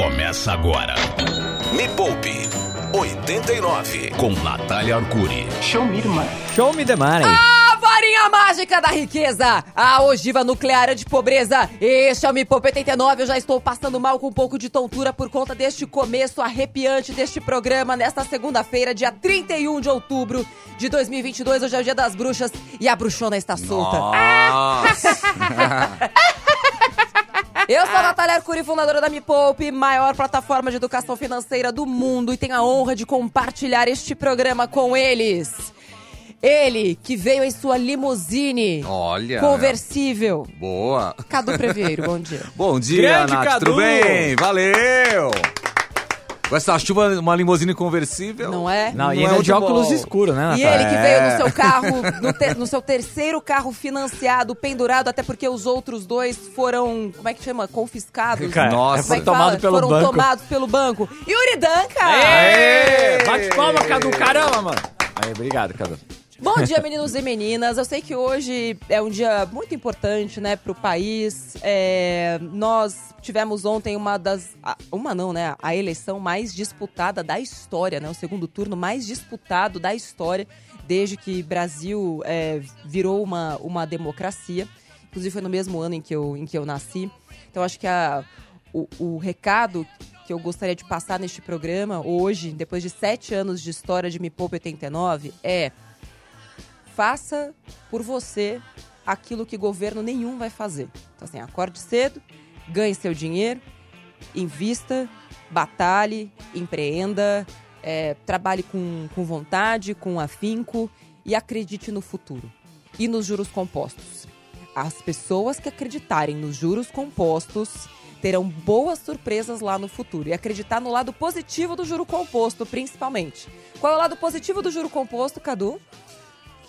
começa agora. Me Poupe 89 com Natália Arcuri. Show me, irmã. Show me the money. A varinha mágica da riqueza, a ogiva nuclear de pobreza. Este é o Me Poupe 89. Eu já estou passando mal com um pouco de tontura por conta deste começo arrepiante deste programa nesta segunda-feira, dia 31 de outubro de 2022. Hoje é o dia das bruxas e a bruxona está solta. Eu sou a Natália Arcuri, fundadora da Me Poupe, maior plataforma de educação financeira do mundo e tenho a honra de compartilhar este programa com eles. Ele, que veio em sua limusine Olha. conversível. Boa. Cadu Previeiro, bom dia. Bom dia, Grande Nath. Cadu. Tudo bem? Valeu. Com essa chuva, uma limusine conversível. Não é? Não, e Não é ainda de muito óculos bom. escuros, né, E Natália? ele que É. veio no seu carro, no, te- no seu terceiro carro financiado, pendurado, até porque os outros dois foram, como é que chama? Confiscados. Cara, Nossa. Como é foi que tomado fala? pelo foram banco. tomados pelo banco. Yuri Danca! Aê! Bate palma, Cadu. Caramba, mano. Aí, obrigado, Cadu. Bom dia, meninos e meninas. Eu sei que hoje é um dia muito importante, né, pro país. É, nós tivemos ontem uma das. Uma não, né? A eleição mais disputada da história, né? O segundo turno mais disputado da história, desde que Brasil é, virou uma, uma democracia. Inclusive foi no mesmo ano em que eu, em que eu nasci. Então acho que a, o, o recado que eu gostaria de passar neste programa hoje, depois de sete anos de história de Me Poupe 89, é faça por você aquilo que governo nenhum vai fazer. Então, assim, acorde cedo, ganhe seu dinheiro, invista, batalhe, empreenda, é, trabalhe com, com vontade, com afinco e acredite no futuro. E nos juros compostos. As pessoas que acreditarem nos juros compostos terão boas surpresas lá no futuro. E acreditar no lado positivo do juro composto, principalmente. Qual é o lado positivo do juro composto, Cadu?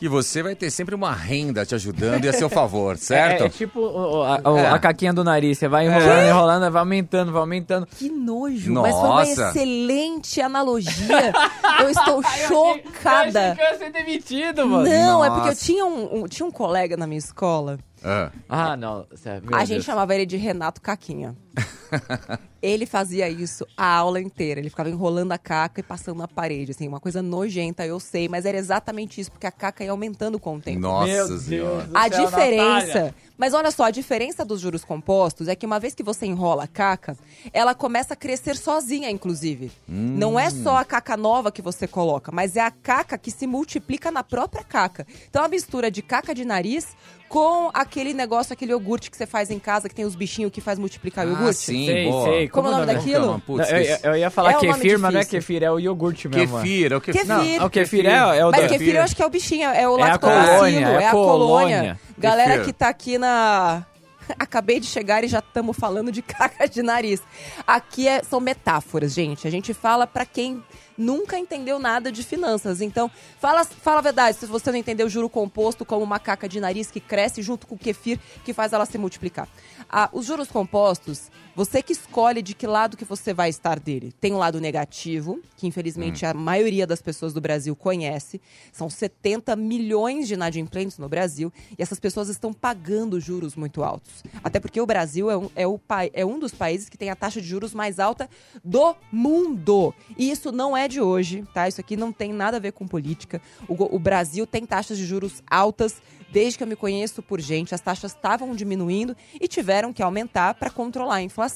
Que você vai ter sempre uma renda te ajudando e a seu favor, certo? É, é tipo o- a, o- É. a caquinha do nariz. Você vai enrolando, enrolando, vai aumentando, vai aumentando. Que nojo, mas foi uma Nossa. excelente analogia. eu estou chocada. eu ia ser demitido, mano. Não, é porque eu Nossa. tinha um, um- tinha um colega na minha escola. Ah. Ah, não. Sério, a Deus. gente chamava ele de Renato Caquinha. ele fazia isso a aula inteira. Ele ficava enrolando a caca e passando na parede, assim, uma coisa nojenta, eu sei, mas era exatamente isso, porque a caca ia aumentando com o tempo. Nossa Meu Deus senhora. A céu, diferença. Natália. Mas olha só, a diferença dos juros compostos é que uma vez que você enrola a caca, ela começa a crescer sozinha, inclusive. Não é só a caca nova que você coloca, mas é a caca que se multiplica na própria caca. Então a mistura de caca de nariz com aquele negócio, aquele iogurte que você faz em casa, que tem os bichinhos que faz multiplicar o Ah, iogurte. sim, Sei, boa. sei. Como é o nome não- daquilo? Putz, Não, eu, eu ia falar É um nome kefir, mas não é difícil. kefir, é o iogurte mesmo. é. Kefir, é o kefir. Kefir. Não, o kefir é, é o Mas da- kefir eu acho que é o bichinho, é o É a lactobacilo, colônia, é, é a a colônia. colônia. Galera Kefir. que tá aqui na... Acabei de chegar e já estamos falando de caca de nariz. Aqui é- são metáforas, gente. A gente fala pra quem nunca entendeu nada de finanças. Então, fala, fala a verdade. Se você não entendeu juro composto como uma caca de nariz que cresce junto com o kefir que faz ela se multiplicar. Ah, os juros compostos, você que escolhe de que lado que você vai estar dele. Tem um lado negativo, que infelizmente a maioria das pessoas do Brasil conhece. São 70 milhões de inadimplentes no Brasil e essas pessoas estão pagando juros muito altos. Até porque o Brasil é um, é o, é um dos países que tem a taxa de juros mais alta do mundo. E isso não é de hoje, tá? Isso aqui não tem nada a ver com política. O, o Brasil tem taxas de juros altas desde que eu me conheço por gente. As taxas estavam diminuindo e tiveram que aumentar para controlar a inflação.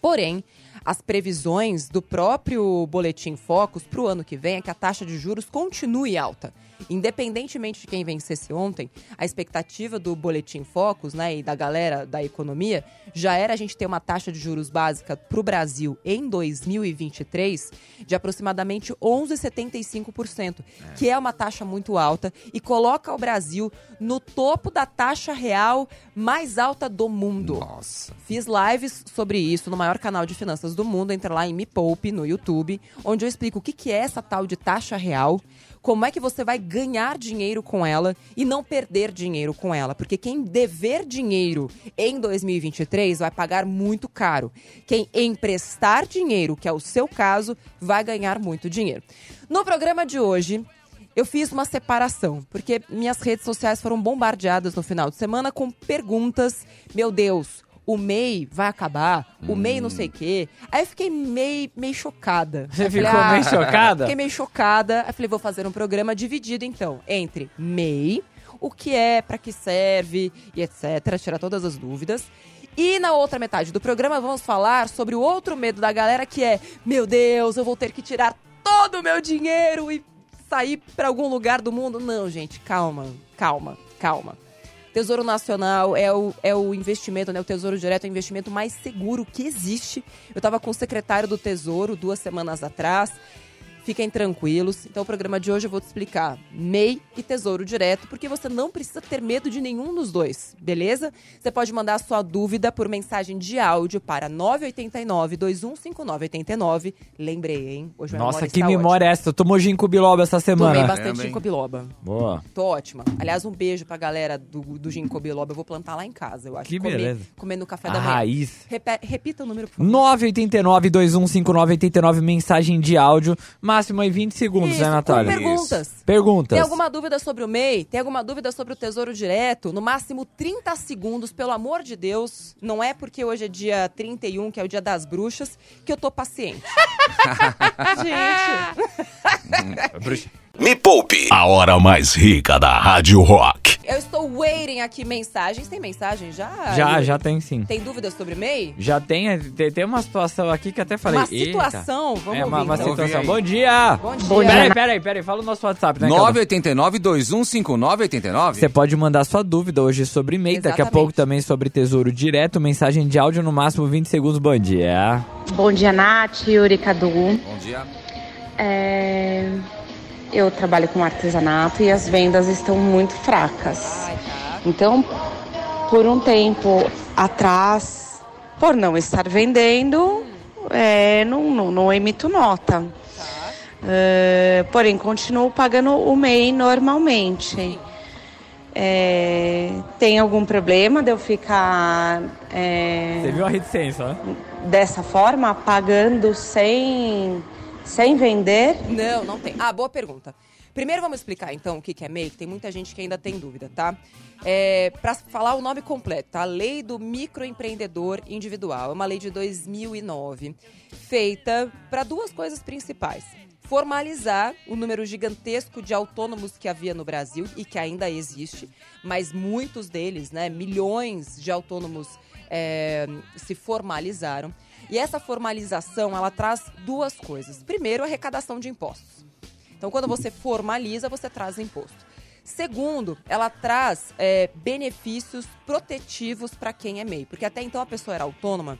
Porém, as previsões do próprio Boletim Focus para o ano que vem é que a taxa de juros continue alta. Independentemente de quem vencesse ontem, a expectativa do Boletim Focus né, e da galera da economia já era a gente ter uma taxa de juros básica para o Brasil em 2023 de aproximadamente 11,75%, que é uma taxa muito alta e coloca o Brasil no topo da taxa real mais alta do mundo. Nossa. Fiz lives sobre isso no maior canal de finanças do mundo. Entra lá em Me Poupe, no YouTube, onde eu explico o que, que é essa tal de taxa real, como é que você vai ganhar dinheiro com ela e não perder dinheiro com ela. Porque quem dever dinheiro em 2023 vai pagar muito caro. Quem emprestar dinheiro, que é o seu caso, vai ganhar muito dinheiro. No programa de hoje, eu fiz uma separação, porque minhas redes sociais foram bombardeadas no final de semana com perguntas. Meu Deus, o MEI vai acabar, o MEI não sei o quê. Aí eu fiquei meio, meio chocada. Você falei, ficou "Ah, meio chocada? Fiquei meio chocada. Aí falei, vou fazer um programa dividido, então, entre MEI, o que é, pra que serve e etc. Tirar todas as dúvidas. E na outra metade do programa vamos falar sobre o outro medo da galera que é, meu Deus, eu vou ter que tirar todo o meu dinheiro e sair pra algum lugar do mundo. Não, gente, calma, calma, calma. Tesouro Nacional é o, é o investimento, né? O Tesouro Direto é o investimento mais seguro que existe. Eu estava com o secretário do Tesouro duas semanas atrás. Fiquem tranquilos. Então, o programa de hoje eu vou te explicar MEI e Tesouro Direto, porque você não precisa ter medo de nenhum dos dois, beleza? Você pode mandar a sua dúvida por mensagem de áudio para 989-215989. Lembrei, hein? Hoje Nossa, memória que memória é essa? Tu tomou ginkgo biloba essa semana. Tomei bastante ginkgo biloba. Boa. Tô ótima. Aliás, um beijo pra galera do, do ginkgo biloba. Eu vou plantar lá em casa, eu acho. Que comer, beleza. Comer no café A da manhã. raiz. Repe- repita o número, por favor. 989-2159-89, mensagem de áudio. Máximo aí 20 segundos, Isso, né, com Natália? perguntas. Perguntas. Tem alguma dúvida sobre o MEI? Tem alguma dúvida sobre o Tesouro Direto? No máximo 30 segundos, pelo amor de Deus. Não é porque hoje é dia 31, que é o dia das bruxas, que eu tô paciente. Gente, Me Poupe. A hora mais rica da Rádio Rock. eu estou waiting aqui mensagens. Tem mensagem já? Já, já tem sim. Tem dúvidas sobre MEI? Já tem, tem, tem uma situação aqui que até falei. Uma "Eita". situação? Vamos É uma, ouvir, uma então. situação. Bom aí. dia! Bom dia. Bom dia. Peraí, peraí, peraí. Fala o nosso WhatsApp, né? Cadu? 989-2159-89? Você pode mandar sua dúvida hoje sobre MEI, daqui a Exatamente. pouco também sobre Tesouro Direto, mensagem de áudio no máximo 20 segundos. Bom dia. Bom dia, Nath, Yuri, Cadu. Bom dia. É, Eu trabalho com artesanato e as vendas estão muito fracas. Então, por um tempo atrás, por não estar vendendo, é, não, não, não emito nota. É, porém, continuo pagando o MEI normalmente. É, tem algum problema de eu ficar é, Você viu a reticência, né? dessa forma, pagando sem, sem vender? Não, não tem. Ah, boa pergunta. Primeiro vamos explicar então o que é MEI, que tem muita gente que ainda tem dúvida, tá? É, para falar o nome completo, tá? Lei do Microempreendedor Individual. É uma lei de 2009, feita para duas coisas principais. Formalizar o número gigantesco de autônomos que havia no Brasil e que ainda existe, mas muitos deles, né, milhões de autônomos é, se formalizaram. E essa formalização, ela traz duas coisas. Primeiro, a arrecadação de impostos. Então, quando você formaliza, você traz imposto. Segundo, ela traz é, benefícios protetivos para quem é MEI. Porque até então a pessoa era autônoma.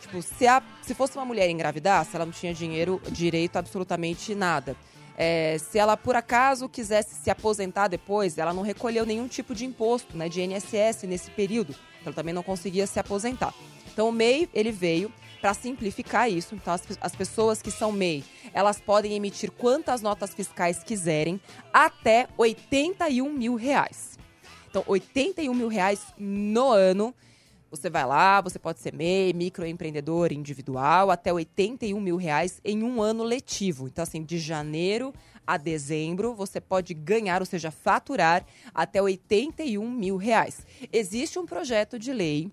Tipo, se, a- se fosse uma mulher engravidasse, ela não tinha dinheiro, direito a absolutamente nada. É, se ela, por acaso, quisesse se aposentar depois, ela não recolheu nenhum tipo de imposto, né, de INSS nesse período. Então, ela também não conseguia se aposentar. Então, o MEI, ele veio para simplificar isso. Então, as, as pessoas que são MEI, elas podem emitir quantas notas fiscais quiserem até 81 mil reais. Então, 81 mil reais no ano. Você vai lá, você pode ser MEI, microempreendedor individual, até 81 mil reais em um ano letivo. Então, assim, de janeiro a dezembro, você pode ganhar, ou seja, faturar até 81 mil reais. Existe um projeto de lei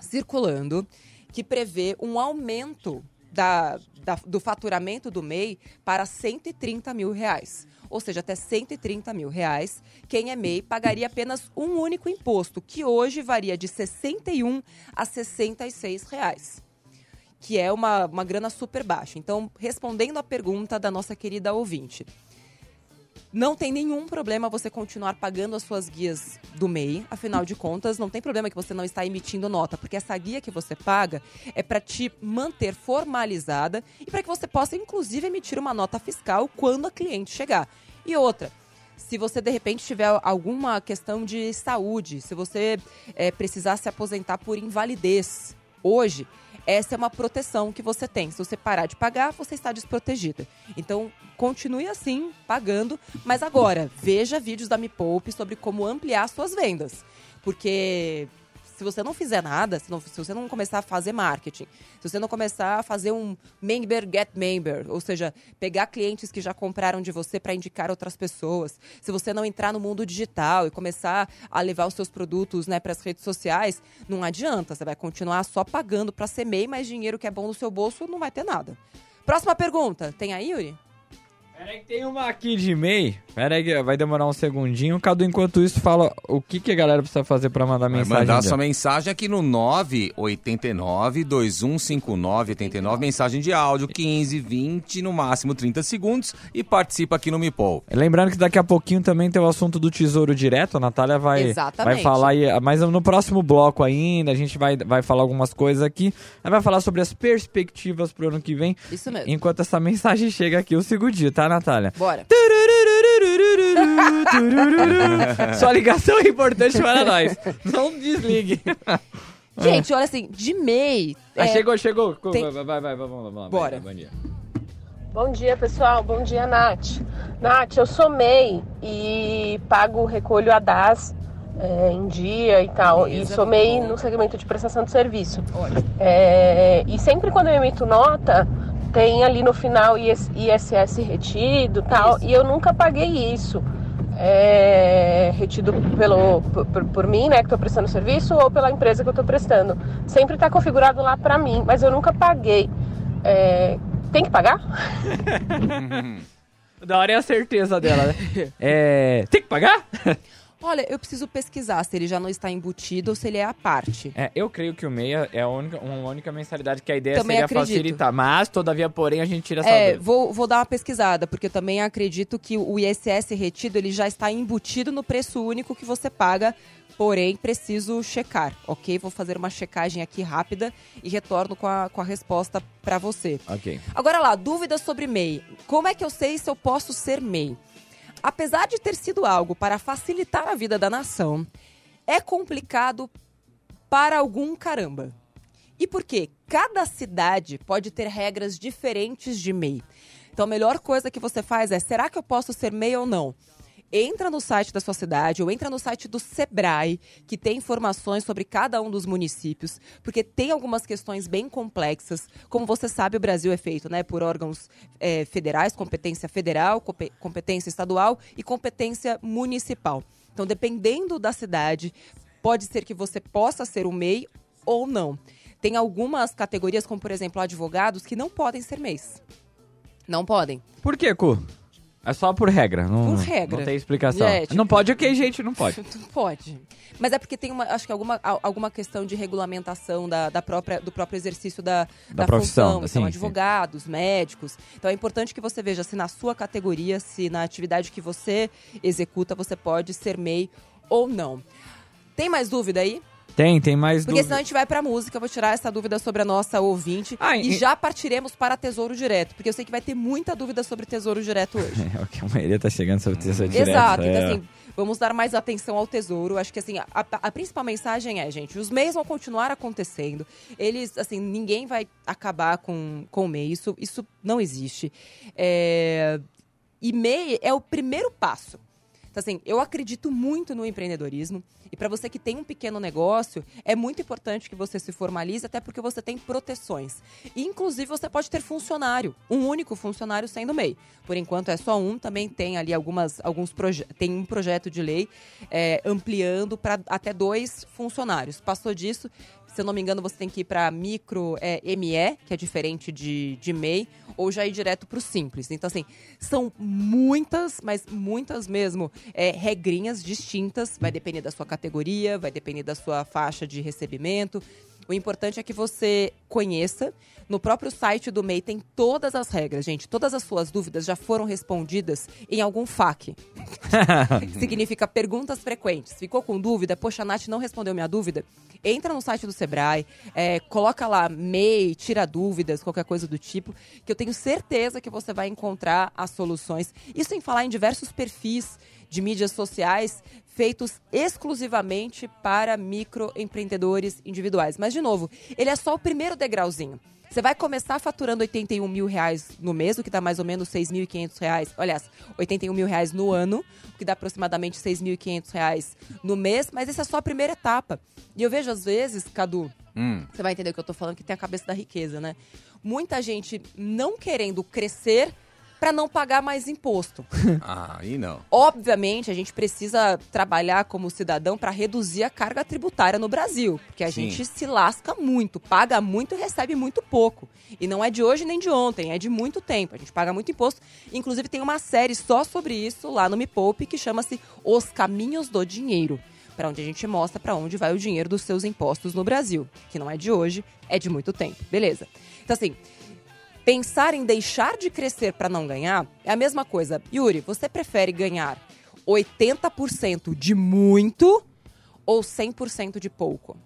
circulando que prevê um aumento da, da- do faturamento do MEI para 130 mil reais. Ou seja, até 130 mil reais, quem é MEI pagaria apenas um único imposto, que hoje varia de 61 a 66 reais. Que é uma, uma grana super baixa. Então, respondendo à pergunta da nossa querida ouvinte, não tem nenhum problema você continuar pagando as suas guias do MEI. Afinal de contas, não tem problema que você não está emitindo nota, porque essa guia que você paga é para te manter formalizada e para que você possa, inclusive, emitir uma nota fiscal quando a cliente chegar. E outra, se você de repente tiver alguma questão de saúde, se você eh, precisar se aposentar por invalidez, hoje essa é uma proteção que você tem. Se você parar de pagar, você está desprotegida. Então, continue assim, pagando, mas agora, veja vídeos da Me Poupe sobre como ampliar suas vendas. Porque se você não fizer nada, se, não- se você não começar a fazer marketing, se você não começar a fazer um member get member, ou seja, pegar clientes que já compraram de você para indicar outras pessoas, se você não entrar no mundo digital e começar a levar os seus produtos né, para as redes sociais, não adianta. Você vai continuar só pagando para ser MEI, mas dinheiro que é bom no seu bolso não vai ter nada. Próxima pergunta. Tem aí, Yuri? Peraí que tem uma aqui de e-mail. Peraí que vai demorar um segundinho. Cadu, enquanto isso, fala o que, que a galera precisa fazer pra mandar Vai mensagem. mandar sua mensagem aqui no 989-2159-89, mensagem de áudio, 15, 20, no máximo 30 segundos e participa aqui no Me Pou. Lembrando que daqui a pouquinho também tem o assunto do Tesouro Direto. A Natália vai, Exatamente. vai falar aí, mas no próximo bloco ainda, a gente vai, vai falar algumas coisas aqui. Ela vai falar sobre as perspectivas pro ano que vem. Isso mesmo. Enquanto essa mensagem chega aqui, o segundinho, tá, Natália? Bora. Sua ligação é importante para nós. Não desligue. Gente, olha assim, de MEI. Ah, é, chegou, chegou. tem- Vai, vai, vai, vamos lá, vamos lá. Bora. Bom dia. Bom dia, pessoal. Bom dia, Nath. Nath, eu sou MEI e pago recolho a DAS é, em dia e tal. Beleza, e sou MEI bom. no segmento de prestação de serviço. Olha. É, e sempre quando eu emito nota, tem ali no final IS- ISS retido e tal. Isso. E eu nunca paguei isso. É, retido pelo, por, por- por mim, né, que estou prestando serviço, ou pela empresa que eu estou prestando. Sempre está configurado lá para mim, mas eu nunca paguei. É, tem que pagar? Da hora é a certeza dela, né? É. Tem que pagar? Olha, eu preciso pesquisar se ele já não está embutido ou se ele é à parte. É, eu creio que o meia é a única, uma única mensalidade que a ideia Também seria acredito. facilitar. Mas, todavia, porém, a gente tira essa É, vou, vou dar uma pesquisada, porque eu também acredito que o ISS retido ele já está embutido no preço único que você paga, porém preciso checar, ok? Vou fazer uma checagem aqui rápida e retorno com a, com a resposta para você. Ok. Agora lá, dúvidas sobre MEI. Como é que eu sei se eu posso ser MEI? Apesar de ter sido algo para facilitar a vida da nação, é complicado para algum caramba. E por quê? Cada cidade pode ter regras diferentes de MEI. Então a melhor coisa que você faz é: será que eu posso ser MEI ou não? Entra no site da sua cidade ou entra no site do Sebrae, que tem informações sobre cada um dos municípios, porque tem algumas questões bem complexas. Como você sabe, o Brasil é feito né, por órgãos eh, federais, competência federal, compe- competência estadual e competência municipal. Então, dependendo da cidade, pode ser que você possa ser um MEI ou não. Tem algumas categorias, como por exemplo advogados, que não podem ser MEIs. Não podem. Por que, Cu? É só por regra. Não, Por regra. Não tem explicação. Gente. Não pode, ok, gente, não pode. Não pode. Mas é porque tem uma, acho que alguma, al- alguma questão de regulamentação da, da própria, do próprio exercício da, da, profissão, função. sim, Então, sim. advogados, médicos. Então, é importante que você veja se na sua categoria, se na atividade que você executa, você pode ser MEI ou não. Tem mais dúvida aí? Tem, tem mais Porque dúvida. senão a gente vai pra música, eu vou tirar essa dúvida sobre a nossa ouvinte Ah, e e- já partiremos para Tesouro Direto, porque eu sei que vai ter muita dúvida sobre Tesouro Direto hoje. É, o que a maioria tá chegando sobre texto direto. Exato, é. então assim, vamos dar mais atenção ao tesouro. Acho que assim, a, a- a principal mensagem é, gente, os MEIs vão continuar acontecendo. Eles, assim, ninguém vai acabar com, com o MEI. Isso, isso não existe. É, E MEI é o primeiro passo. Então, assim, eu acredito muito no empreendedorismo. E para você que tem um pequeno negócio, é muito importante que você se formalize, até porque você tem proteções. E, inclusive, você pode ter funcionário, um único funcionário sendo MEI. Por enquanto é só um, também tem ali algumas, alguns proje tem um projeto de lei é, ampliando para até dois funcionários. Passou disso, se eu não me engano, você tem que ir para micro é, ME, que é diferente de, de MEI, ou já ir direto para o simples. Então, assim, são muitas, mas muitas mesmo, é, regrinhas distintas. Vai depender da sua categoria, vai depender da sua faixa de recebimento. O importante é que você conheça. No próprio site do MEI tem todas as regras, gente. Todas as suas dúvidas já foram respondidas em algum FAQ. Significa perguntas frequentes. Ficou com dúvida? Poxa, a Nath não respondeu minha dúvida? Entra no site do Sebrae, é, coloca lá MEI, tira dúvidas, qualquer coisa do tipo, que eu tenho certeza que você vai encontrar as soluções. Isso sem falar em diversos perfis de mídias sociais feitos exclusivamente para microempreendedores individuais. Mas, de novo, ele é só o primeiro degrauzinho. Você vai começar faturando 81 mil reais no mês, o que dá mais ou menos 6.500 reais. Aliás, 81 mil reais no ano, o que dá aproximadamente 6.500 reais no mês. Mas essa é só a primeira etapa. E eu vejo às vezes, Cadu, Hum. você vai entender o que eu tô falando, que tem a cabeça da riqueza, né? Muita gente não querendo crescer para não pagar mais imposto. Ah, aí não. Obviamente, a gente precisa trabalhar como cidadão para reduzir a carga tributária no Brasil, porque a Sim. gente se lasca muito, paga muito e recebe muito pouco. E não é de hoje nem de ontem, é de muito tempo. A gente paga muito imposto. Inclusive, tem uma série só sobre isso lá no Me Poupe que chama-se Os Caminhos do Dinheiro. Para onde a gente mostra para onde vai o dinheiro dos seus impostos no Brasil, que não é de hoje, é de muito tempo. Beleza? Então, assim, pensar em deixar de crescer para não ganhar é a mesma coisa. Yuri, você prefere ganhar 80% de muito ou 100% de pouco?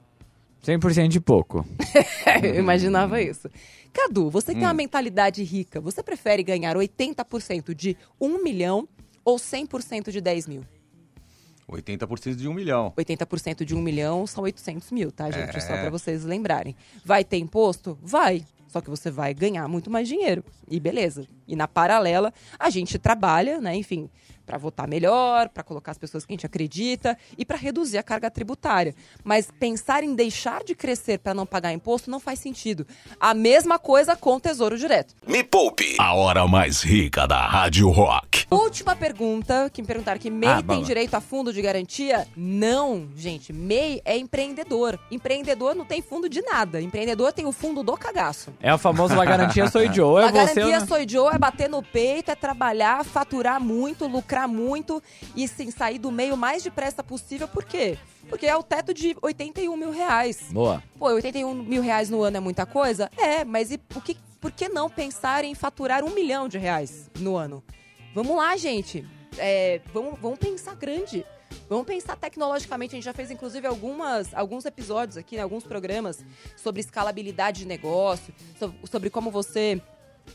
100% de pouco. Eu imaginava isso. Cadu, você que tem uma mentalidade rica, você prefere ganhar 80% de 1 milhão ou 100% de 10 mil? 80% de um milhão. 80% de 1 milhão são 800 mil, tá, gente? É. Só pra vocês lembrarem. Vai ter imposto? Vai. Só que você vai ganhar muito mais dinheiro. E beleza. E na paralela, a gente trabalha, né, enfim, pra votar melhor, pra colocar as pessoas que a gente acredita e pra reduzir a carga tributária. Mas pensar em deixar de crescer pra não pagar imposto não faz sentido. A mesma coisa com o Tesouro Direto. Me Poupe. A hora mais rica da Rádio Rock. Última pergunta, que me perguntaram que MEI Ah, tem lá. direito a fundo de garantia? Não, gente. MEI é empreendedor. Empreendedor não tem fundo de nada. Empreendedor tem o fundo do cagaço. É o famoso La Garantia Sou Joe. É você garantia não? sou Joe é bater no peito, é trabalhar, faturar muito, lucrar muito e sim sair do meio o mais depressa possível. Por quê? Porque é o teto de 81 mil reais. Boa. Pô, 81 mil reais no ano é muita coisa? É, mas e por que, por que não pensar em faturar um milhão de reais no ano? Vamos lá, gente. É, vamos, vamos pensar grande. Vamos pensar tecnologicamente. A gente já fez, inclusive, algumas, alguns episódios aqui, né, alguns programas sobre escalabilidade de negócio, so- sobre como você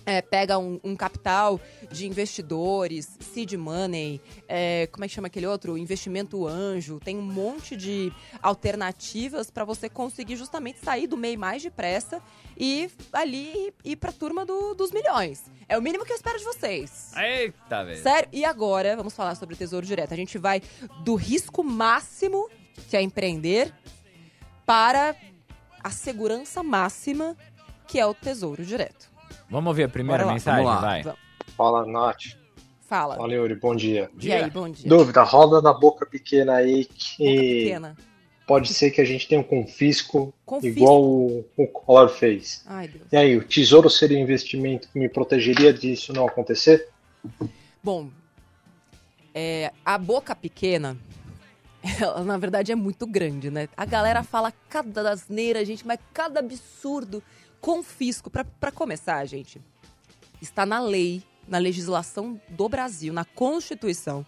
é, pega um, um capital de investidores, seed money, é, como é que chama aquele outro? Investimento anjo. Tem um monte de alternativas para você conseguir justamente sair do meio mais depressa e ali ir para a turma do- dos milhões. É o mínimo que eu espero de vocês. Eita, velho. Sério? E agora, vamos falar sobre o Tesouro Direto. A gente vai do risco máximo, que é empreender, para a segurança máxima, que é o Tesouro Direto. Vamos ouvir a primeira lá. mensagem? Vamos lá. Vai. Fala, Nath. Fala. Fala, Yuri. Bom dia. E aí, bom dia. Dúvida, roda da boca pequena aí Boca que pequena. pode ser que a gente tenha um confisco, Confisco. igual o, o Collor fez. Ai, Deus. E aí, o tesouro seria um investimento que me protegeria disso não acontecer? Bom, é, a boca pequena, ela na verdade é muito grande, né? A galera fala cada asneira, gente, mas cada absurdo. Confisco. Pra começar, gente, está na lei, na legislação do Brasil, na Constituição.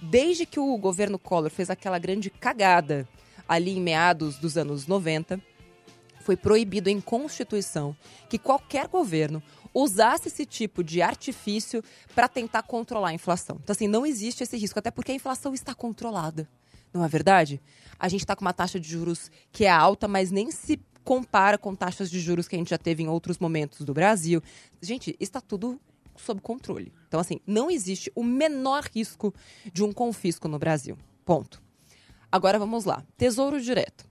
Desde que o governo Collor fez aquela grande cagada ali em meados dos anos 90, foi proibido em Constituição que qualquer governo usasse esse tipo de artifício para tentar controlar a inflação. Então, assim, não existe esse risco, até porque a inflação está controlada. Não é verdade? A gente está com uma taxa de juros que é alta, mas nem se compara com taxas de juros que a gente já teve em outros momentos do Brasil. Gente, está tudo sob controle. Então, assim, não existe o menor risco de um confisco no Brasil. Ponto. Agora vamos lá. Tesouro direto.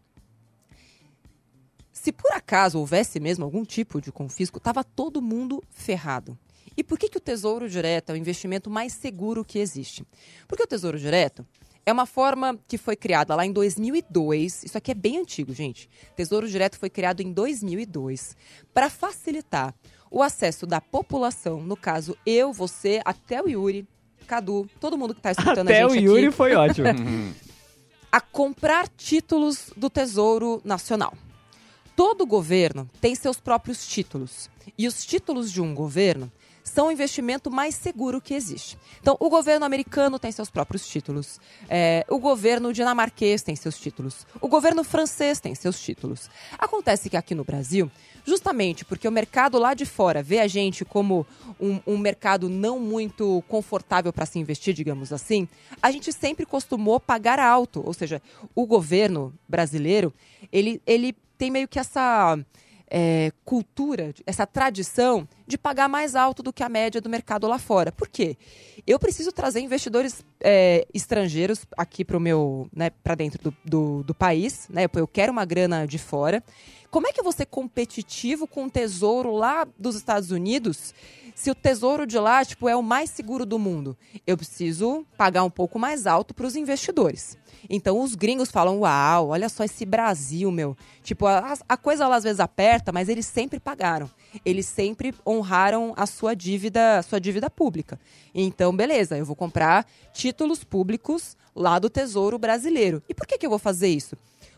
Se por acaso houvesse mesmo algum tipo de confisco, estava todo mundo ferrado. E por que, que o Tesouro Direto é o investimento mais seguro que existe? Porque o Tesouro Direto é uma forma que foi criada lá em 2002. Isso aqui é bem antigo, gente. Tesouro Direto foi criado em 2002 para facilitar o acesso da população, no caso eu, você, até o Yuri, Cadu, todo mundo que está escutando Até a o gente Yuri aqui, foi ótimo. a comprar títulos do Tesouro Nacional. Todo governo tem seus próprios títulos. E os títulos de um governo são o investimento mais seguro que existe. Então, o governo americano tem seus próprios títulos, é, o governo dinamarquês tem seus títulos, o governo francês tem seus títulos. Acontece que aqui no Brasil, justamente porque o mercado lá de fora vê a gente como um, um mercado não muito confortável para se investir, digamos assim, a gente sempre costumou pagar alto. Ou seja, o governo brasileiro, ele, ele tem meio que essa é, cultura, essa tradição de pagar mais alto do que a média do mercado lá fora. Por quê? Eu preciso trazer investidores é, estrangeiros aqui para meu, né, para dentro do, do, do, país, né? Eu quero uma grana de fora. Como é que vou ser competitivo com o tesouro lá dos Estados Unidos se o tesouro de lá tipo, é o mais seguro do mundo? Eu preciso pagar um pouco mais alto para os investidores. Então os gringos falam: Uau, olha só esse Brasil, meu. Tipo, a, a coisa lá às vezes aperta, mas eles sempre pagaram. Eles sempre honraram a sua dívida, a sua dívida pública. Então, beleza, eu vou comprar títulos públicos lá do Tesouro Brasileiro. E por que, que eu vou fazer isso?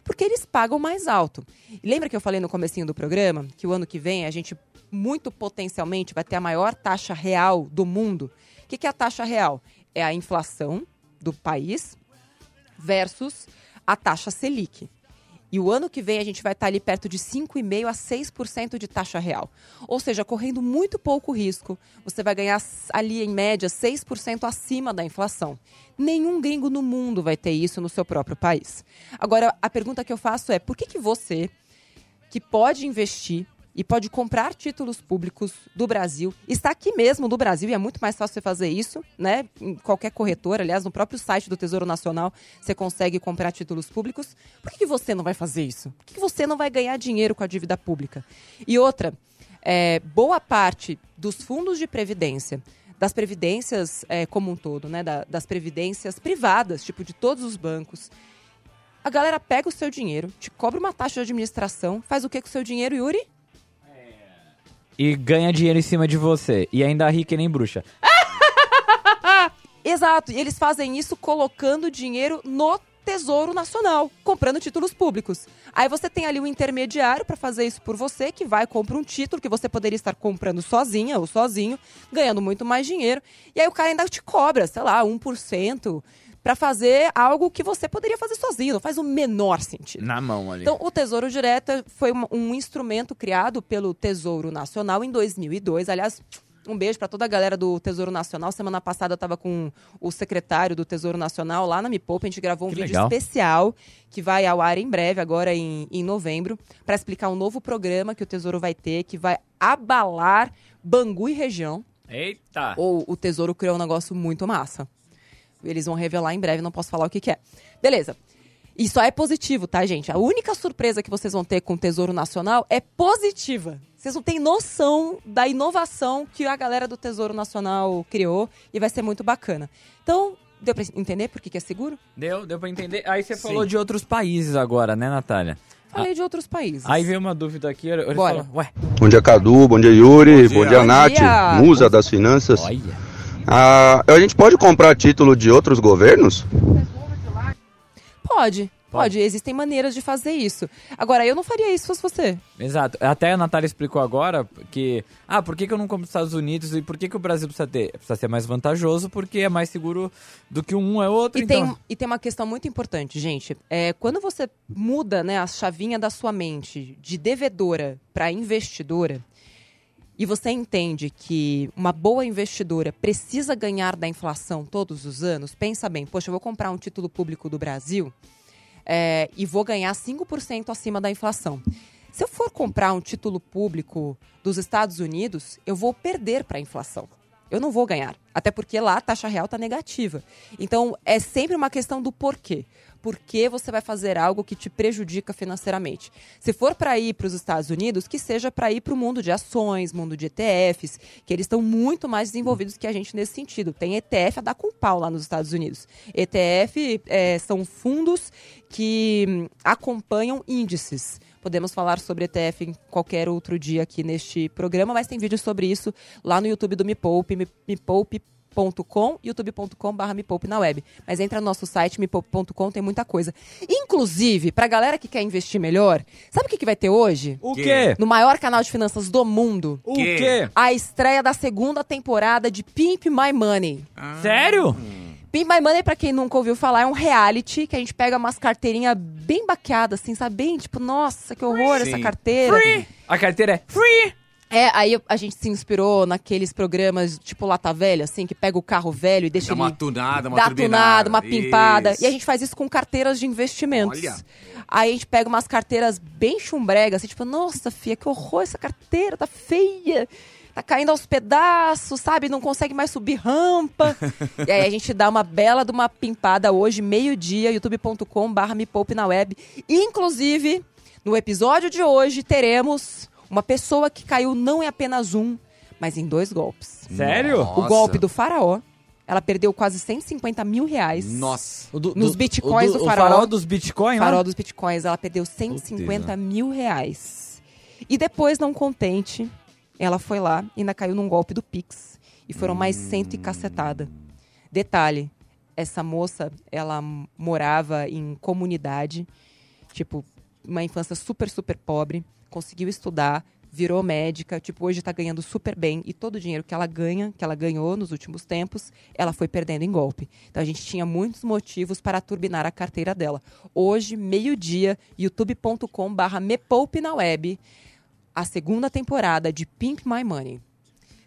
Porque eles pagam mais alto. lembra que eu falei no comecinho do programa que o ano que vem a gente muito potencialmente vai ter a maior taxa real do mundo? O que, que é a taxa real? É a inflação do país versus a taxa Selic. E o ano que vem a gente vai estar ali perto de 5,5% a 6% de taxa real. Ou seja, correndo muito pouco risco, você vai ganhar ali em média 6% acima da inflação. Nenhum gringo no mundo vai ter isso no seu próprio país. Agora, a pergunta que eu faço é: por que, que você, que pode investir e pode comprar títulos públicos do Brasil. Está aqui mesmo do Brasil e é muito mais fácil você fazer isso, né? Em qualquer corretora, aliás, no próprio site do Tesouro Nacional você consegue comprar títulos públicos. Por que, você não vai fazer isso? Por que, você não vai ganhar dinheiro com a dívida pública? E outra, é, boa parte dos fundos de previdência das previdências é, como um todo, né? Da, das previdências privadas, tipo de todos os bancos. A galera pega o seu dinheiro, te cobra uma taxa de administração, faz o que com o seu dinheiro, Yuri? E ganha dinheiro em cima de você. E ainda ri que nem bruxa. Exato, e eles fazem isso colocando dinheiro no Tesouro Nacional, comprando títulos públicos. Aí você tem ali um intermediário para fazer isso por você, que vai comprar um título que você poderia estar comprando sozinha ou sozinho, ganhando muito mais dinheiro. E aí o cara ainda te cobra, sei lá, 1%, para fazer algo que você poderia fazer sozinho. Não faz o menor sentido. Na mão ali. Então, o Tesouro Direto foi um, um instrumento criado pelo Tesouro Nacional em 2002. Aliás, um beijo para toda a galera do Tesouro Nacional. Semana passada eu estava com o secretário do Tesouro Nacional lá na Me Poupa. A gente gravou um que vídeo legal. especial que vai ao ar em breve, agora em, em novembro, para explicar um novo programa que o Tesouro vai ter, que vai abalar Bangu e região. Eita! Ou o Tesouro criou um negócio muito massa. Eles vão revelar em breve, não posso falar o que, que é. Beleza. E só é positivo, tá, gente? A única surpresa que vocês vão ter com o Tesouro Nacional é positiva. Vocês não têm noção da inovação que a galera do Tesouro Nacional criou e vai ser muito bacana. Então, deu pra entender por que, que é seguro? Deu, deu pra entender. Aí você Sim. falou de outros países agora, né, Natália? Falei ah. de outros países. Aí veio uma dúvida aqui. Ele Bora. Falou, Ué. Bom dia, Cadu. Bom dia, Yuri. Bom dia, bom dia Nath. Dia. Musa das finanças. Olha. Ah, a gente pode comprar título de outros governos? Pode. Pode, existem maneiras de fazer isso. Agora, eu não faria isso se fosse você. Exato. Até a Natália explicou agora que. Ah, por que, que eu não compro nos Estados Unidos e por que, que o Brasil precisa ter? Precisa ser mais vantajoso porque é mais seguro do que um é outro. E, então... tem, e tem uma questão muito importante, gente. É, quando você muda né, a chavinha da sua mente de devedora para investidora e você entende que uma boa investidora precisa ganhar da inflação todos os anos, pensa bem, poxa, eu vou comprar um título público do Brasil é, e vou ganhar 5% acima da inflação. Se eu for comprar um título público dos Estados Unidos, eu vou perder para a inflação. Eu não vou ganhar. Até porque lá a taxa real está negativa. Então, é sempre uma questão do porquê por que você vai fazer algo que te prejudica financeiramente. Se for para ir para os Estados Unidos, que seja para ir para o mundo de ações, mundo de ETFs, que eles estão muito mais desenvolvidos que a gente nesse sentido. Tem ETF a dar com pau lá nos Estados Unidos. ETF é, são fundos que hum, acompanham índices. Podemos falar sobre ETF em qualquer outro dia aqui neste programa, mas tem vídeo sobre isso lá no YouTube do Me Poupe, me, me Poupe youtube.com, youtube.com.br me poupe na web. Mas entra no nosso site, mepoupe.com, tem muita coisa. Inclusive, pra galera que quer investir melhor, sabe o que, que vai ter hoje? O quê? No maior canal de finanças do mundo. O Quê? A estreia da segunda temporada de Pimp My Money. Sério? Pimp My Money, pra quem nunca ouviu falar, é um reality que a gente pega umas carteirinhas bem baqueadas, assim, sabe? Bem, tipo, nossa, que horror essa carteira. A carteira é free. É, aí a gente se inspirou naqueles programas tipo Lata Velha, assim, que pega o carro velho e deixa Dá uma ele... tunada, uma dá tunada, uma pimpada. Isso. E a gente faz isso com carteiras de investimentos. Olha. Aí a gente pega umas carteiras bem chumbregas, assim, tipo, nossa, fia, que horror essa carteira, tá feia. Tá caindo aos pedaços, sabe? Não consegue mais subir rampa. e aí a gente dá uma bela de uma pimpada hoje, meio-dia, youtube.com barra me poupe na web. Inclusive, no episódio de hoje, teremos uma pessoa que caiu não em apenas um, mas em dois golpes. Sério? Nossa. O golpe do faraó. Ela perdeu quase 150 mil reais. Nossa. Do- Nos do- bitcoins o do o faraó. dos bitcoins, Farol lá? dos bitcoins, ela perdeu 150 Putz, mil reais. E depois, não contente, ela foi lá e ainda caiu num golpe do Pix. E foram mais cento e cacetada. Detalhe, essa moça, ela morava em comunidade, tipo, uma infância super, super pobre, conseguiu estudar, virou médica, tipo, hoje tá ganhando super bem e todo o dinheiro que ela ganha, que ela ganhou nos últimos tempos, ela foi perdendo em golpe. Então a gente tinha muitos motivos para turbinar a carteira dela. Hoje, meio-dia, youtube.com barra me poupe na web, a segunda temporada de Pimp My Money.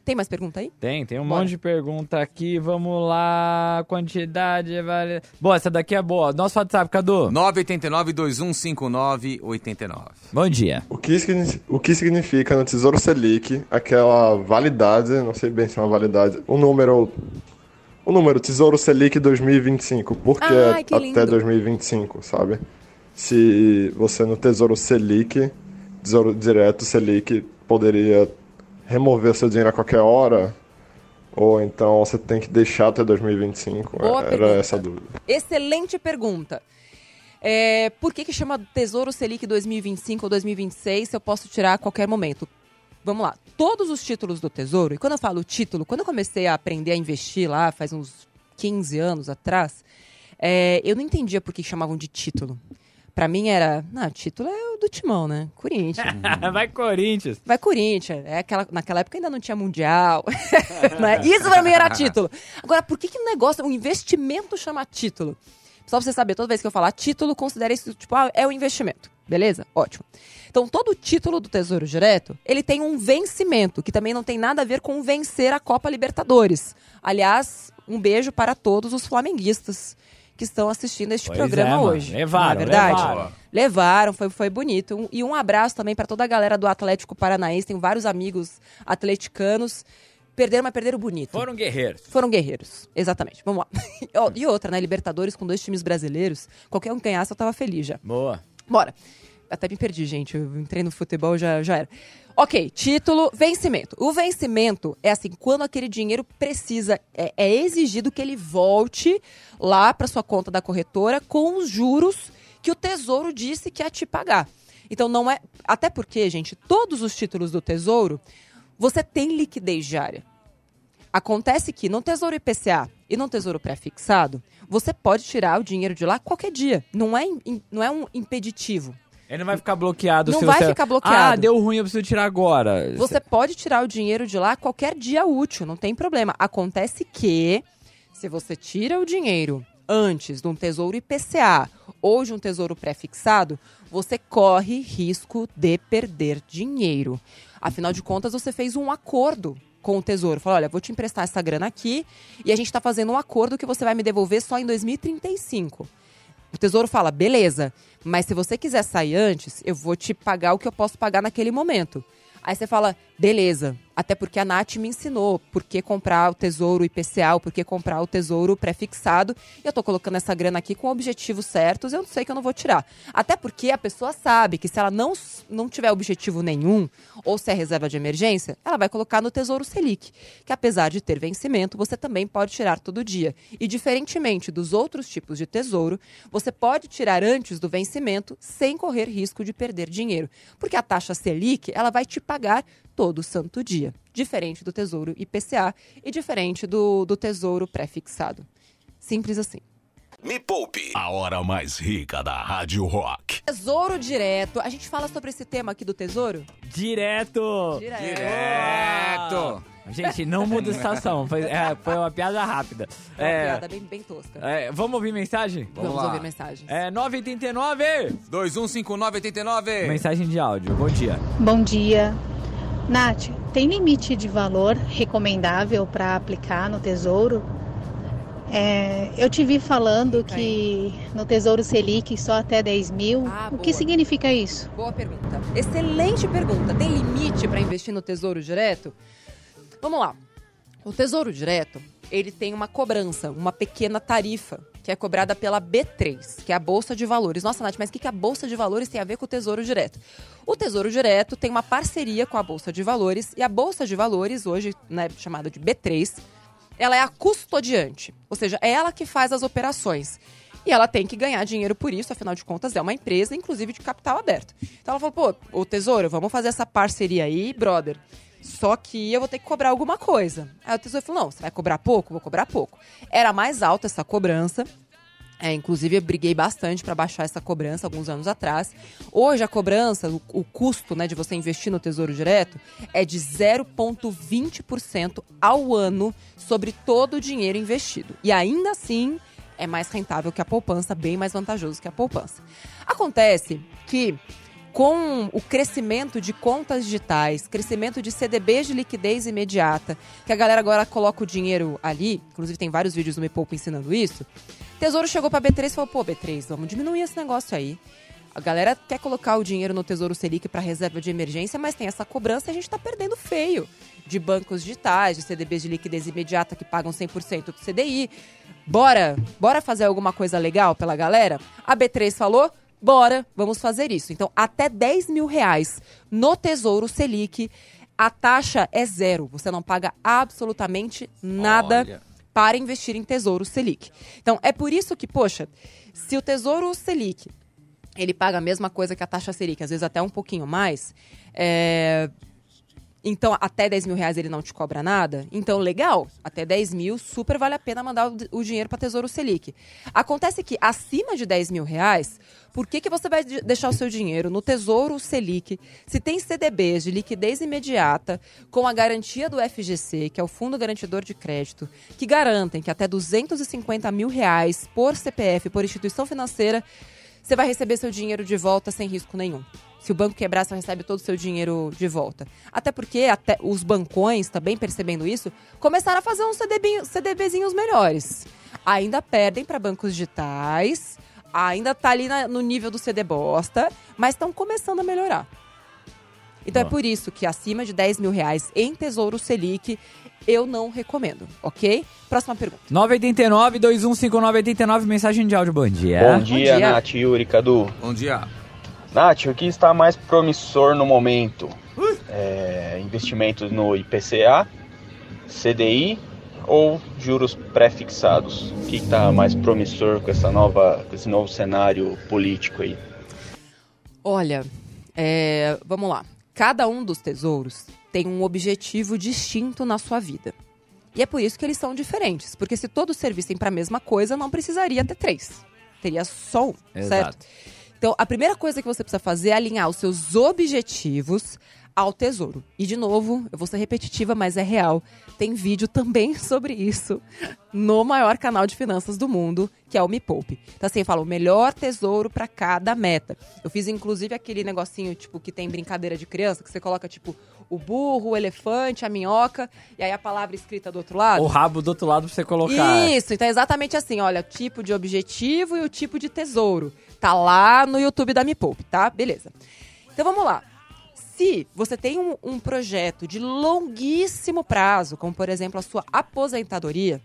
Tem mais pergunta aí? Tem, tem um Bora. monte de pergunta aqui. Vamos lá. Quantidade. Vale... Boa, essa daqui é boa. Nosso WhatsApp, Cadu. 989-2159-89. Bom dia. O que, o que significa no Tesouro Selic aquela validade, não sei bem se é uma validade, o número. O número Tesouro Selic 2025. Por que Ai, que até lindo. 2025, sabe? Se você no Tesouro Selic, Tesouro Direto Selic, poderia remover seu dinheiro a qualquer hora, ou então você tem que deixar até 2025. Boa Era pergunta. essa a dúvida. Excelente pergunta. É, por que, que chama Tesouro Selic 2025 ou 2026 se eu posso tirar a qualquer momento? Vamos lá. Todos os títulos do Tesouro, e quando eu falo título, quando eu comecei a aprender a investir lá, faz uns 15 anos atrás, é, eu não entendia por que chamavam de título. Pra mim era, não, título é o do Timão, né? Corinthians. Vai, Corinthians. Vai Corinthians. É aquela, naquela época ainda não tinha Mundial. né? Isso pra mim era título. Agora, por que, que o negócio, o investimento chama título? Só pra você saber, toda vez que eu falar título, considere isso, tipo, ah, é um investimento. Beleza? Ótimo. Então, todo título do Tesouro Direto, ele tem um vencimento, que também não tem nada a ver com vencer a Copa Libertadores. Aliás, um beijo para todos os flamenguistas que estão assistindo este Pois programa é, hoje. Levaram, não é verdade? levaram. Levaram, foi, foi bonito. E um abraço também para toda a galera do Atlético Paranaense. Tenho vários amigos atleticanos. Perderam, mas perderam bonito. Foram guerreiros. Foram guerreiros. Exatamente. Vamos lá. E outra, né? Libertadores com dois times brasileiros. Qualquer um que ganhasse, eu tava feliz já. Boa. Bora. Até me perdi, gente. Eu entrei no futebol, já, já era. Ok, título, vencimento. O vencimento é assim, quando aquele dinheiro precisa, é, é exigido que ele volte lá para sua conta da corretora com os juros que o Tesouro disse que ia te pagar. Então não é. Até porque, gente, todos os títulos do Tesouro, você tem liquidez diária. Acontece que no Tesouro IPCA e no Tesouro Pré-Fixado, você pode tirar o dinheiro de lá qualquer dia. Não é, não é um impeditivo. Ele não vai ficar bloqueado. Não vai você... ficar bloqueado. Ah, deu ruim, eu preciso tirar agora. Você pode tirar o dinheiro de lá qualquer dia útil, não tem problema. Acontece que, se você tira o dinheiro antes de um tesouro IPCA ou de um tesouro pré-fixado, você corre risco de perder dinheiro. Afinal de contas, você fez um acordo com o tesouro. Falou, olha, vou te emprestar essa grana aqui e a gente está fazendo um acordo que você vai me devolver só em 2035. O tesouro fala, beleza, mas se você quiser sair antes, eu vou te pagar o que eu posso pagar naquele momento. Aí você fala, beleza, até porque a Nath me ensinou por que comprar o tesouro IPCA, por que comprar o tesouro pré-fixado. E eu tô colocando essa grana aqui com objetivos certos, eu sei que eu não vou tirar. Até porque a pessoa sabe que se ela não, não tiver objetivo nenhum, ou se é reserva de emergência, ela vai colocar no Tesouro Selic, que apesar de ter vencimento, você também pode tirar todo dia. E diferentemente dos outros tipos de tesouro, você pode tirar antes do vencimento sem correr risco de perder dinheiro. Porque a taxa Selic, ela vai te pagar todo santo dia. Diferente do Tesouro IPCA e diferente do, do Tesouro pré-fixado. Simples assim. Me Poupe. A hora mais rica da Rádio Rock. Tesouro direto. A gente fala sobre esse tema aqui do tesouro? Direto! Direto. Direto! Gente, não muda a estação. Foi, é, foi uma piada rápida. É uma É, piada bem, bem tosca. é, vamos ouvir mensagem? Vamos, lá. ouvir mensagens. É 989! 215989. Mensagem de áudio. Bom dia. Bom dia. Nath, tem limite de valor recomendável para aplicar no Tesouro? É, eu te vi falando que no Tesouro Selic só até 10 mil. Ah, o que significa isso? Boa pergunta. Excelente pergunta. Tem limite para investir no Tesouro Direto? Vamos lá. O Tesouro Direto, ele tem uma cobrança, uma pequena tarifa, que é cobrada pela B3, que é a Bolsa de Valores. Nossa, Nath, mas o que que a Bolsa de Valores tem a ver com o Tesouro Direto? O Tesouro Direto tem uma parceria com a Bolsa de Valores, e a Bolsa de Valores, hoje né, chamada de B3, ela é a custodiante, ou seja, é ela que faz as operações. E ela tem que ganhar dinheiro por isso, afinal de contas, é uma empresa, inclusive de capital aberto. Então ela falou, pô, ô Tesouro, vamos fazer essa parceria aí, brother. Só que eu vou ter que cobrar alguma coisa. Aí o Tesouro falou, não, você vai cobrar pouco? Vou cobrar pouco. Era mais alta essa cobrança, é, inclusive, eu briguei bastante para baixar essa cobrança alguns anos atrás. Hoje, a cobrança, o, o custo né, de você investir no Tesouro Direto é de 0,20% ao ano sobre todo o dinheiro investido. E ainda assim, é mais rentável que a poupança, bem mais vantajoso que a poupança. Acontece que com o crescimento de contas digitais, crescimento de CDBs de liquidez imediata, que a galera agora coloca o dinheiro ali, inclusive tem vários vídeos no Me Poupa ensinando isso. Tesouro chegou pra B3 e falou: pô, B3, vamos diminuir esse negócio aí. A galera quer colocar o dinheiro no Tesouro Selic para reserva de emergência, mas tem essa cobrança e a gente está perdendo feio de bancos digitais, de CDBs de liquidez imediata que pagam 100% do CDI. Bora, bora fazer alguma coisa legal pela galera? A B3 falou, bora, vamos fazer isso. Então, até 10 mil reais no Tesouro Selic, a taxa é zero. Você não paga absolutamente nada Olha. para investir em Tesouro Selic. Então, é por isso que, poxa, se o Tesouro Selic ele paga a mesma coisa que a taxa Selic, às vezes até um pouquinho mais, é, então, até 10 mil reais ele não te cobra nada? Então, legal. Até 10 mil, super vale a pena mandar o, dinheiro para Tesouro Selic. Acontece que, acima de 10 mil reais, por que, que você vai de- deixar o seu dinheiro no Tesouro Selic se tem CDBs de liquidez imediata com a garantia do FGC, que é o Fundo Garantidor de Crédito, que garantem que até 250 mil reais por CPF, por instituição financeira, você vai receber seu dinheiro de volta sem risco nenhum. Se o banco quebrar, você recebe todo o seu dinheiro de volta. Até porque até os bancões, também percebendo isso, começaram a fazer uns CDB, CDBzinhos melhores. Ainda perdem para bancos digitais, ainda tá ali na- no nível do CD bosta, mas estão começando a melhorar. Então é por isso que acima de 10 mil reais em Tesouro Selic, eu não recomendo, ok? Próxima pergunta. 989 215989 mensagem de áudio. Bom dia. Bom dia, dia. Nath, Yuri, Cadu. Bom dia. Nath, o que está mais promissor no momento? É, investimentos no IPCA, CDI ou juros pré-fixados? O que está mais promissor com, essa nova, com esse novo cenário político aí? Olha, é, vamos lá. Cada um dos tesouros tem um objetivo distinto na sua vida. E é por isso que eles são diferentes. Porque se todos servissem para a mesma coisa, não precisaria ter três. Teria só um, Exato. certo? Então, a primeira coisa que você precisa fazer é alinhar os seus objetivos ao tesouro. E, de novo, eu vou ser repetitiva, mas é real. Tem vídeo também sobre isso no maior canal de finanças do mundo, que é o Me Poupe. Então, assim, eu falo, o melhor tesouro para cada meta. Eu fiz, inclusive, aquele negocinho, tipo, que tem brincadeira de criança, que você coloca, tipo, o burro, o elefante, a minhoca, e aí a palavra escrita do outro lado. O rabo do outro lado pra você colocar. Isso, então é exatamente assim, olha, tipo de objetivo e o tipo de tesouro. Tá lá no YouTube da Me Poupe, tá? Beleza. Então vamos lá. Se você tem um, um projeto de longuíssimo prazo, como por exemplo a sua aposentadoria,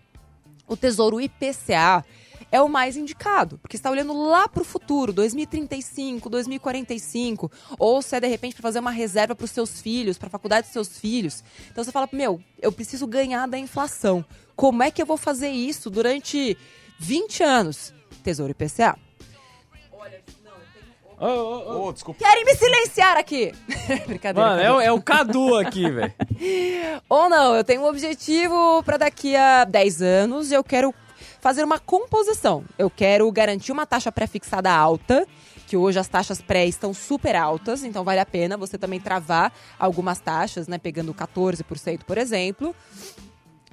o Tesouro IPCA é o mais indicado, porque está olhando lá para o futuro, 2035, 2045, ou se é de repente para fazer uma reserva para os seus filhos, para a faculdade dos seus filhos. Então você fala, meu, eu preciso ganhar da inflação. Como é que eu vou fazer isso durante 20 anos? Tesouro IPCA. Ô, desculpa. Querem me silenciar aqui! Brincadeira. Mano, é, o- é o Cadu aqui, velho. Ou não, eu tenho um objetivo para daqui a 10 anos, eu quero fazer uma composição. Eu quero garantir uma taxa pré-fixada alta, que hoje as taxas pré estão super altas, então vale a pena você também travar algumas taxas, né, pegando 14%, por exemplo.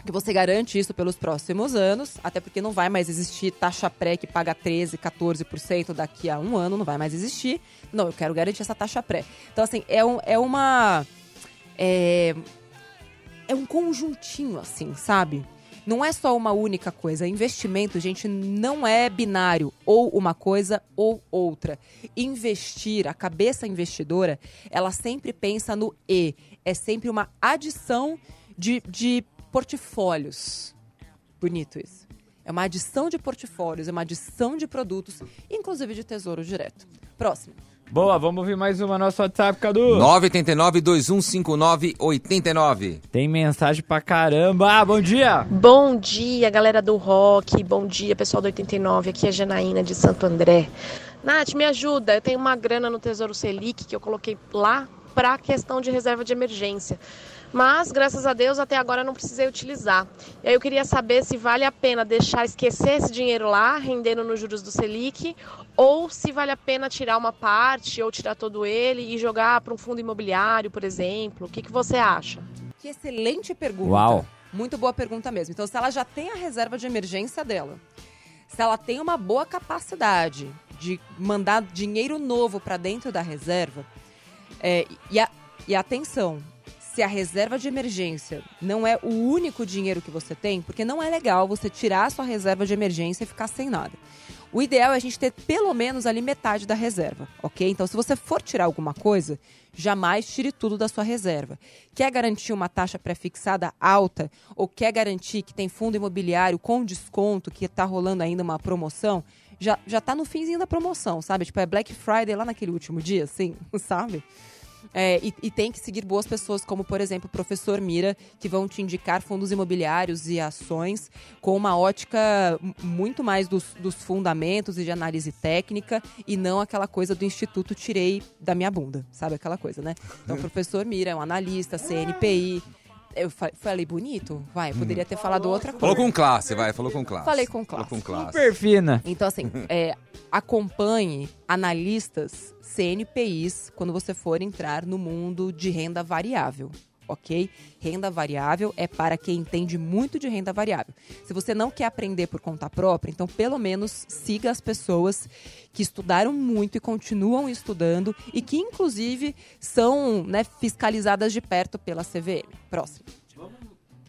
Que você garante isso pelos próximos anos, até porque não vai mais existir taxa pré que paga 13, 14% daqui a um ano, não vai mais existir. Não, eu quero garantir essa taxa pré. Então, assim, é, um, é uma. É, é um conjuntinho, assim, sabe? Não é só uma única coisa. Investimento, gente, não é binário, ou uma coisa ou outra. Investir, a cabeça investidora, ela sempre pensa no E. É sempre uma adição de, de portfólios. Bonito isso. É uma adição de portfólios, é uma adição de produtos, inclusive de tesouro direto. Próximo. Boa, vamos ouvir mais uma no nosso WhatsApp, Cadu. 989-2159-89. Tem mensagem pra caramba. Ah, bom dia. Bom dia, galera do rock. Bom dia, pessoal do 89. Aqui é a Janaína de Santo André. Nath, me ajuda. Eu tenho uma grana no Tesouro Selic que eu coloquei lá para questão de reserva de emergência. Mas, graças a Deus, até agora eu não precisei utilizar. E aí eu queria saber se vale a pena deixar esquecer esse dinheiro lá, rendendo nos juros do Selic, ou se vale a pena tirar uma parte ou tirar todo ele e jogar para um fundo imobiliário, por exemplo. O que, que você acha? Que excelente pergunta. Uau. Muito boa pergunta mesmo. Então, se ela já tem a reserva de emergência dela, se ela tem uma boa capacidade de mandar dinheiro novo para dentro da reserva, é, e, a- e atenção, se a reserva de emergência não é o único dinheiro que você tem, porque não é legal você tirar a sua reserva de emergência e ficar sem nada. O ideal é a gente ter pelo menos ali metade da reserva, ok? Então, se você for tirar alguma coisa, jamais tire tudo da sua reserva. Quer garantir uma taxa pré-fixada alta ou quer garantir que tem fundo imobiliário com desconto, que está rolando ainda uma promoção, já, já tá no finzinho da promoção, sabe? Tipo, é Black Friday lá naquele último dia, assim, sabe? É, e, e tem que seguir boas pessoas, como, por exemplo, o professor Mira, que vão te indicar fundos imobiliários e ações com uma ótica muito mais dos, dos fundamentos e de análise técnica e não aquela coisa do Instituto tirei da minha bunda, sabe? Aquela coisa, né? Então, o professor Mira é um analista, CNPI. Eu fa- falei bonito? Vai, eu poderia ter falado outra coisa. Falou com classe, vai, falou com classe. Falei com classe. Falou com classe. Super fina. Então, assim, é, acompanhe analistas CNPIs quando você for entrar no mundo de renda variável. Ok? Renda variável é para quem entende muito de renda variável. Se você não quer aprender por conta própria, então pelo menos siga as pessoas que estudaram muito e continuam estudando e que, inclusive, são né, fiscalizadas de perto pela CVM. Próximo.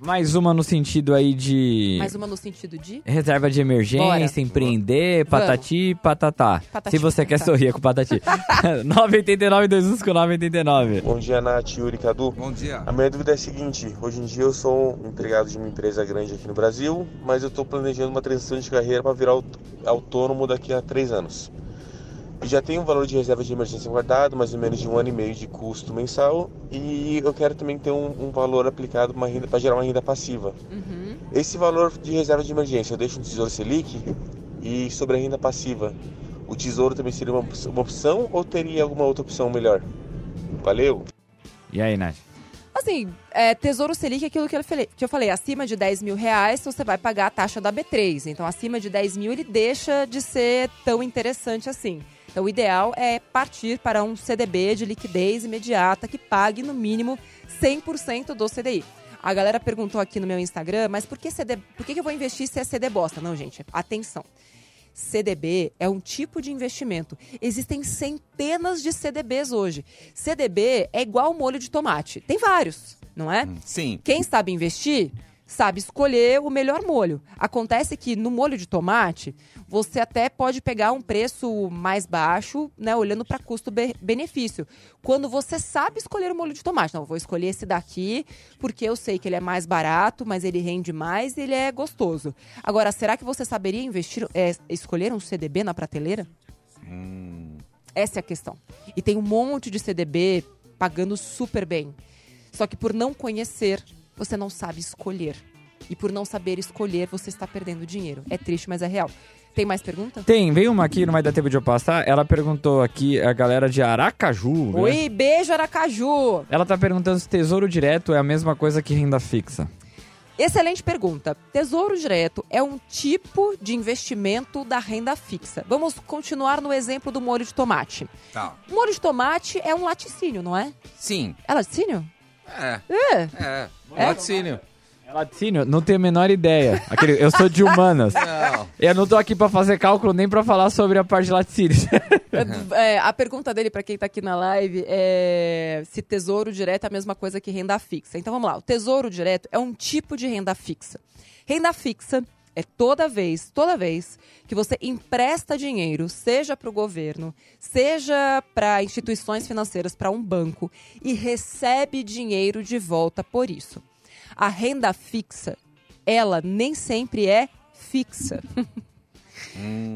Mais uma no sentido aí de. Mais uma no sentido de. Reserva de emergência, Bora. empreender, patati, patatá. Patati, Se você quer sorrir com patati. 989 21 com 989. Bom dia, Nath, Yuri, Cadu. Bom dia. A minha dúvida é a seguinte: hoje em dia eu sou um empregado de uma empresa grande aqui no Brasil, mas eu estou planejando uma transição de carreira para virar aut- autônomo daqui a três anos. Já tenho um valor de reserva de emergência guardado, mais ou menos de um ano e meio de custo mensal, e eu quero também ter um, um valor aplicado para gerar uma renda passiva. Esse valor de reserva de emergência eu deixo no Tesouro Selic e sobre a renda passiva, o Tesouro também seria uma, uma opção ou teria alguma outra opção melhor? Valeu! E aí, Nath? Assim, é, Tesouro Selic é aquilo que eu, falei, que eu falei, acima de 10 mil reais você vai pagar a taxa da B3. Então, acima de 10 mil ele deixa de ser tão interessante assim. Então, o ideal é partir para um CDB de liquidez imediata que pague no mínimo 100% do CDI. A galera perguntou aqui no meu Instagram, mas por que, CD, por que eu vou investir se é CD bosta? Não, gente, atenção. CDB é um tipo de investimento. Existem centenas de CDBs hoje. CDB é igual molho de tomate. Tem vários, não é? Sim. Quem sabe investir, sabe escolher o melhor molho. Acontece que no molho de tomate, você até pode pegar um preço mais baixo, né, olhando para custo-benefício. Quando você sabe escolher o molho de tomate, não, vou escolher esse daqui porque eu sei que ele é mais barato, mas ele rende mais e ele é gostoso. Agora, será que você saberia investir, é, escolher um CDB na prateleira? Essa é a questão. E tem um monte de CDB pagando super bem. Só que por não conhecer, você não sabe escolher. E por não saber escolher, você está perdendo dinheiro. É triste, mas é real. Tem mais pergunta? Tem, veio uma aqui, não vai dar tempo de eu passar. Ela perguntou aqui, a galera de Aracaju. né? Oi, beijo, Aracaju! Ela tá perguntando se tesouro direto é a mesma coisa que renda fixa. Excelente pergunta. Tesouro direto é um tipo de investimento da renda fixa. Vamos continuar no exemplo do molho de tomate. Tá. O molho de tomate é um laticínio, não é? Sim. É laticínio? É. É. É. É? Laticínio. Laticínio, não tenho a menor ideia. Aquele, eu sou de humanas. Não. Eu não tô aqui pra fazer cálculo nem pra falar sobre a parte de laticínio. É, a pergunta dele pra quem tá aqui na live é se tesouro direto é a mesma coisa que renda fixa. Então vamos lá, o tesouro direto é um tipo de renda fixa. Renda fixa é toda vez, toda vez que você empresta dinheiro, seja para o governo, seja para instituições financeiras, para um banco, e recebe dinheiro de volta por isso. A renda fixa, ela nem sempre é fixa.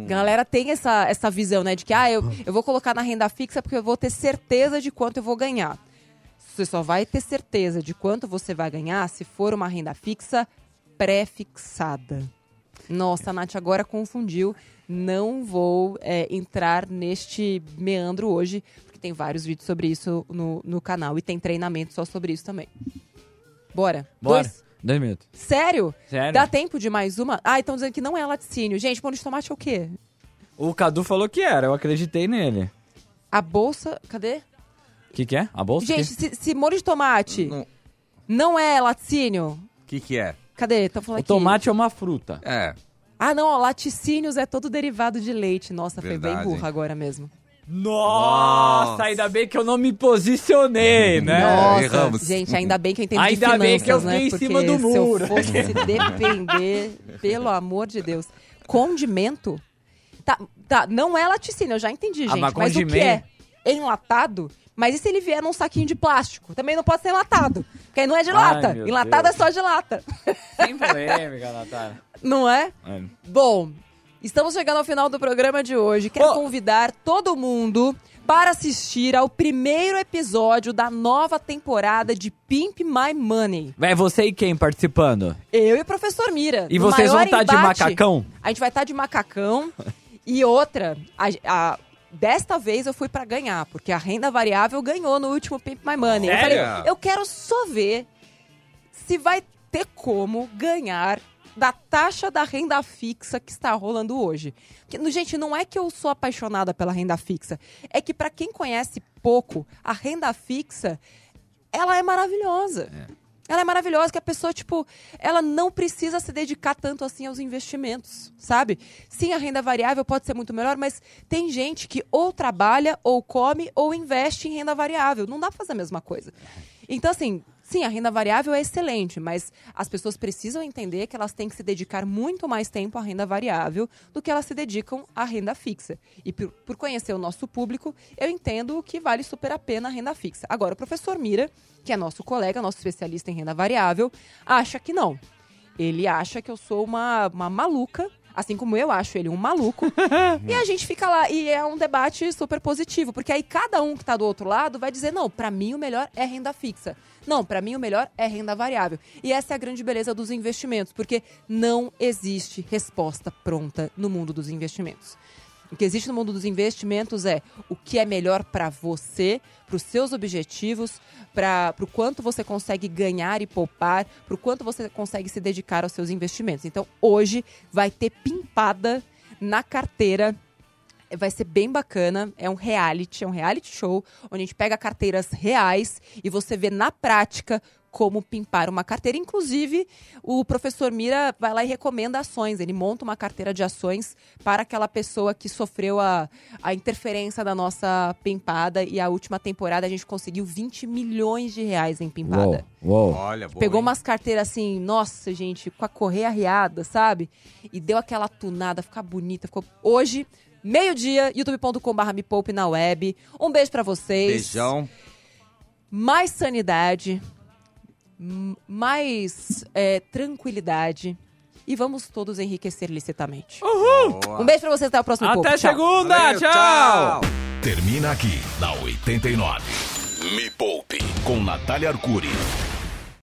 Galera tem essa, essa visão, né? De que, ah, eu, eu vou colocar na renda fixa porque eu vou ter certeza de quanto eu vou ganhar. Você só vai ter certeza de quanto você vai ganhar se for uma renda fixa pré-fixada. Nossa, a Nath agora confundiu. Não vou é, entrar neste meandro hoje, porque tem vários vídeos sobre isso no, no canal e tem treinamento só sobre isso também. Bora. Bora. Dois- Dois minutos. Sério? Sério. Dá tempo de mais uma? Ah, estão dizendo que não é laticínio. Gente, molho de tomate é o quê? O Cadu falou que era, eu acreditei nele. A bolsa. Cadê? O que, que é? A bolsa? Gente, se, se molho de tomate não, é laticínio, O que que é? Cadê? Estão falando O aqui. tomate é uma fruta. É. Ah, não, ó, laticínios é todo derivado de leite. Nossa, foi bem Verdade. burra agora mesmo. Nossa, ainda bem que eu não me posicionei, né? Nossa, gente, ainda bem que eu entendi de Ainda bem que eu finanças, fiquei né? em cima do Porque muro. se eu fosse se depender, pelo amor de Deus. Condimento? Tá, tá, não é laticínio, eu já entendi, Ah, gente. mas mas o que é? condimento? Enlatado? Mas e se ele vier num saquinho de plástico? Também não pode ser enlatado. Porque aí não é de Ai, lata. meu Enlatado Deus. é só de lata. Sem polêmica, Natália. Não é? É. Bom, estamos chegando ao final do programa de hoje. Quero convidar todo mundo para assistir ao primeiro episódio da nova temporada de Pimp My Money. Vai você e quem participando? Eu e o professor Mira. E no vocês vão maior tá de embate. macacão? A gente vai estar de macacão. e outra, a- a- desta vez eu fui para ganhar, porque a renda variável ganhou no último Pimp My Money. Eu Sério? falei, eu quero só ver se vai ter como ganhar da taxa da renda fixa que está rolando hoje. Porque, gente, não é que eu sou apaixonada pela renda fixa, é que para quem conhece pouco, a renda fixa, ela é maravilhosa. Ela é maravilhosa, que a pessoa, tipo, ela não precisa se dedicar tanto assim aos investimentos, sabe? Sim, a renda variável pode ser muito melhor, mas tem gente que ou trabalha, ou come, ou investe em renda variável. Não dá pra fazer a mesma coisa. Então, assim, sim, a renda variável é excelente, mas as pessoas precisam entender que elas têm que se dedicar muito mais tempo à renda variável do que elas se dedicam à renda fixa. E por, por conhecer o nosso público, eu entendo que vale super a pena a renda fixa. Agora, o professor Mira, que é nosso colega, nosso especialista em renda variável, acha que não. Ele acha que eu sou uma, uma maluca, assim como eu acho ele um maluco. e a gente fica lá, e é um debate super positivo, porque aí cada um que tá do outro lado vai dizer: não, pra mim o melhor é renda fixa. Não, pra mim o melhor é renda variável. E essa é a grande beleza dos investimentos, porque não existe resposta pronta no mundo dos investimentos. O que existe no mundo dos investimentos é o que é melhor para você, para os seus objetivos, para o quanto você consegue ganhar e poupar, para o quanto você consegue se dedicar aos seus investimentos. Então, hoje vai ter pimpada na carteira. Vai ser bem bacana. É um reality, é um reality show, onde a gente pega carteiras reais e você vê na prática como pimpar uma carteira. Inclusive, o professor Mira vai lá e recomenda ações. Ele monta uma carteira de ações para aquela pessoa que sofreu a, a interferência da nossa pimpada. E a última temporada a gente conseguiu 20 milhões de reais em pimpada. Uou, uou. Olha, boa, Pegou hein? umas carteiras assim, nossa, gente, com a correia arriada, sabe? E deu aquela tunada, ficar bonita. Ficou hoje, meio-dia, youtube.com.br me poupe na web. Um beijo pra vocês. Beijão. Mais sanidade, mais é, tranquilidade. E vamos todos enriquecer licitamente. Uhul! Um beijo pra vocês, até o próximo Até. Tchau. segunda, Valeu, tchau. Termina aqui na 89. Me Poupe com Natália Arcuri.